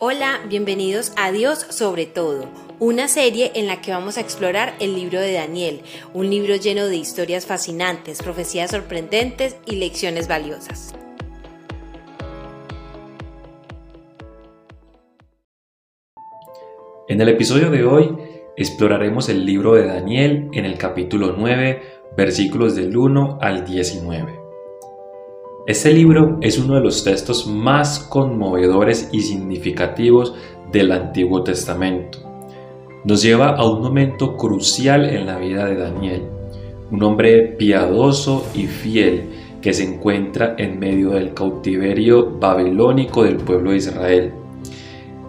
Hola, bienvenidos a Dios sobre todo, una serie en la que vamos a explorar el libro de Daniel, un libro lleno de historias fascinantes, profecías sorprendentes y lecciones valiosas. En el episodio de hoy exploraremos el libro de Daniel en el capítulo 9, versículos del 1 al 19. Este libro es uno de los textos más conmovedores y significativos del Antiguo Testamento. Nos lleva a un momento crucial en la vida de Daniel, un hombre piadoso y fiel que se encuentra en medio del cautiverio babilónico del pueblo de Israel.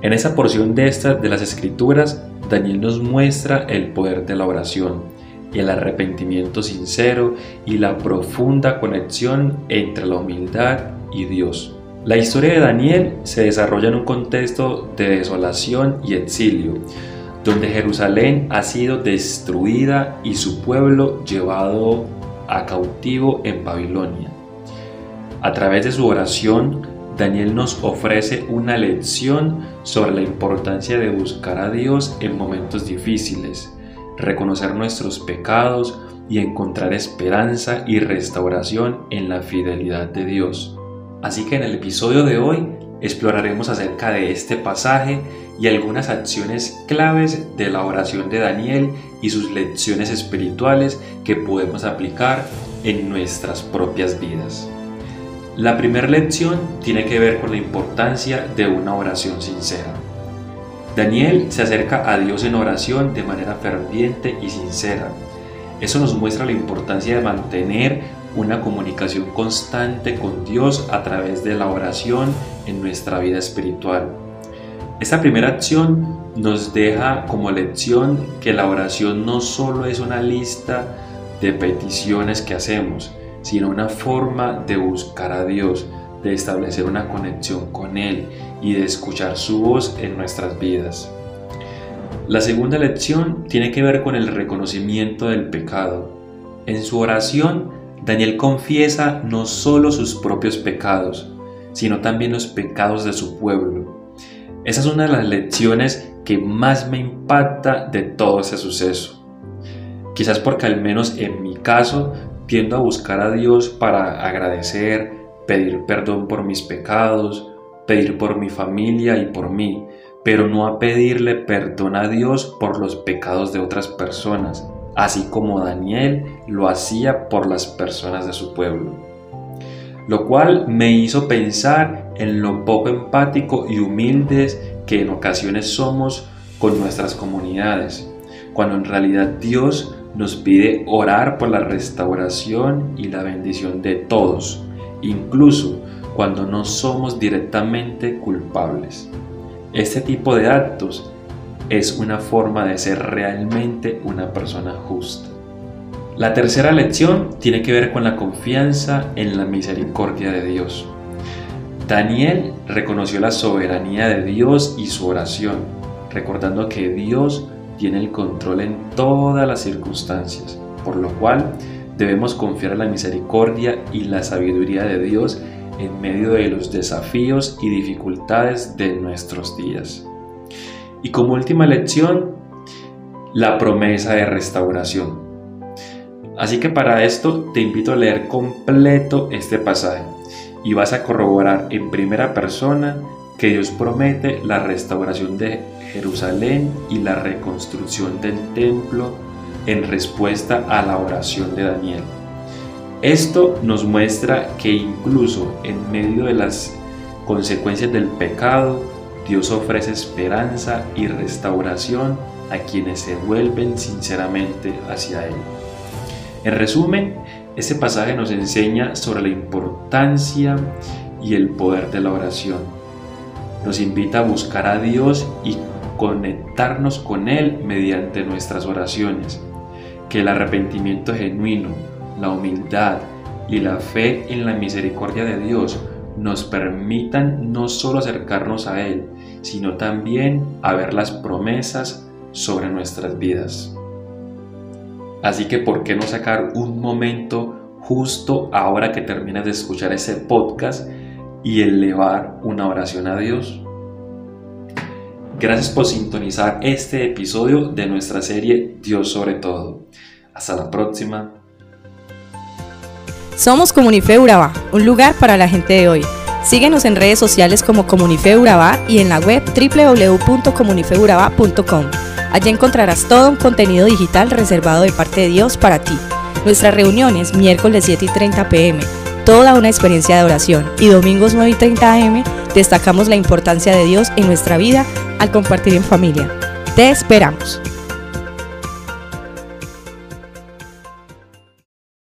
En esa porción de estas de las escrituras, Daniel nos muestra el poder de la oración el arrepentimiento sincero y la profunda conexión entre la humildad y Dios. La historia de Daniel se desarrolla en un contexto de desolación y exilio, donde Jerusalén ha sido destruida y su pueblo llevado a cautivo en Babilonia. A través de su oración, Daniel nos ofrece una lección sobre la importancia de buscar a Dios en momentos difíciles reconocer nuestros pecados y encontrar esperanza y restauración en la fidelidad de Dios. Así que en el episodio de hoy exploraremos acerca de este pasaje y algunas acciones claves de la oración de Daniel y sus lecciones espirituales que podemos aplicar en nuestras propias vidas. La primera lección tiene que ver con la importancia de una oración sincera. Daniel se acerca a Dios en oración de manera ferviente y sincera. Eso nos muestra la importancia de mantener una comunicación constante con Dios a través de la oración en nuestra vida espiritual. Esta primera acción nos deja como lección que la oración no solo es una lista de peticiones que hacemos, sino una forma de buscar a Dios, de establecer una conexión con Él y de escuchar su voz en nuestras vidas. La segunda lección tiene que ver con el reconocimiento del pecado. En su oración, Daniel confiesa no solo sus propios pecados, sino también los pecados de su pueblo. Esa es una de las lecciones que más me impacta de todo ese suceso. Quizás porque al menos en mi caso tiendo a buscar a Dios para agradecer, pedir perdón por mis pecados, pedir por mi familia y por mí, pero no a pedirle perdón a Dios por los pecados de otras personas, así como Daniel lo hacía por las personas de su pueblo. Lo cual me hizo pensar en lo poco empático y humildes que en ocasiones somos con nuestras comunidades, cuando en realidad Dios nos pide orar por la restauración y la bendición de todos, incluso cuando no somos directamente culpables. Este tipo de actos es una forma de ser realmente una persona justa. La tercera lección tiene que ver con la confianza en la misericordia de Dios. Daniel reconoció la soberanía de Dios y su oración, recordando que Dios tiene el control en todas las circunstancias, por lo cual debemos confiar en la misericordia y la sabiduría de Dios en medio de los desafíos y dificultades de nuestros días. Y como última lección, la promesa de restauración. Así que para esto te invito a leer completo este pasaje y vas a corroborar en primera persona que Dios promete la restauración de Jerusalén y la reconstrucción del templo en respuesta a la oración de Daniel. Esto nos muestra que incluso en medio de las consecuencias del pecado, Dios ofrece esperanza y restauración a quienes se vuelven sinceramente hacia Él. En resumen, este pasaje nos enseña sobre la importancia y el poder de la oración. Nos invita a buscar a Dios y conectarnos con Él mediante nuestras oraciones que el arrepentimiento genuino, la humildad y la fe en la misericordia de Dios nos permitan no solo acercarnos a Él, sino también a ver las promesas sobre nuestras vidas. Así que, ¿por qué no sacar un momento justo ahora que terminas de escuchar ese podcast y elevar una oración a Dios? Gracias por sintonizar este episodio de nuestra serie Dios sobre todo. Hasta la próxima. Somos Comunife Urabá, un lugar para la gente de hoy. Síguenos en redes sociales como Comunife Urabá y en la web www.comunifeurabá.com. Allí encontrarás todo un contenido digital reservado de parte de Dios para ti. Nuestras reuniones miércoles 7 y 30 pm, toda una experiencia de oración y domingos 9 y 30 am destacamos la importancia de Dios en nuestra vida al compartir en familia. Te esperamos.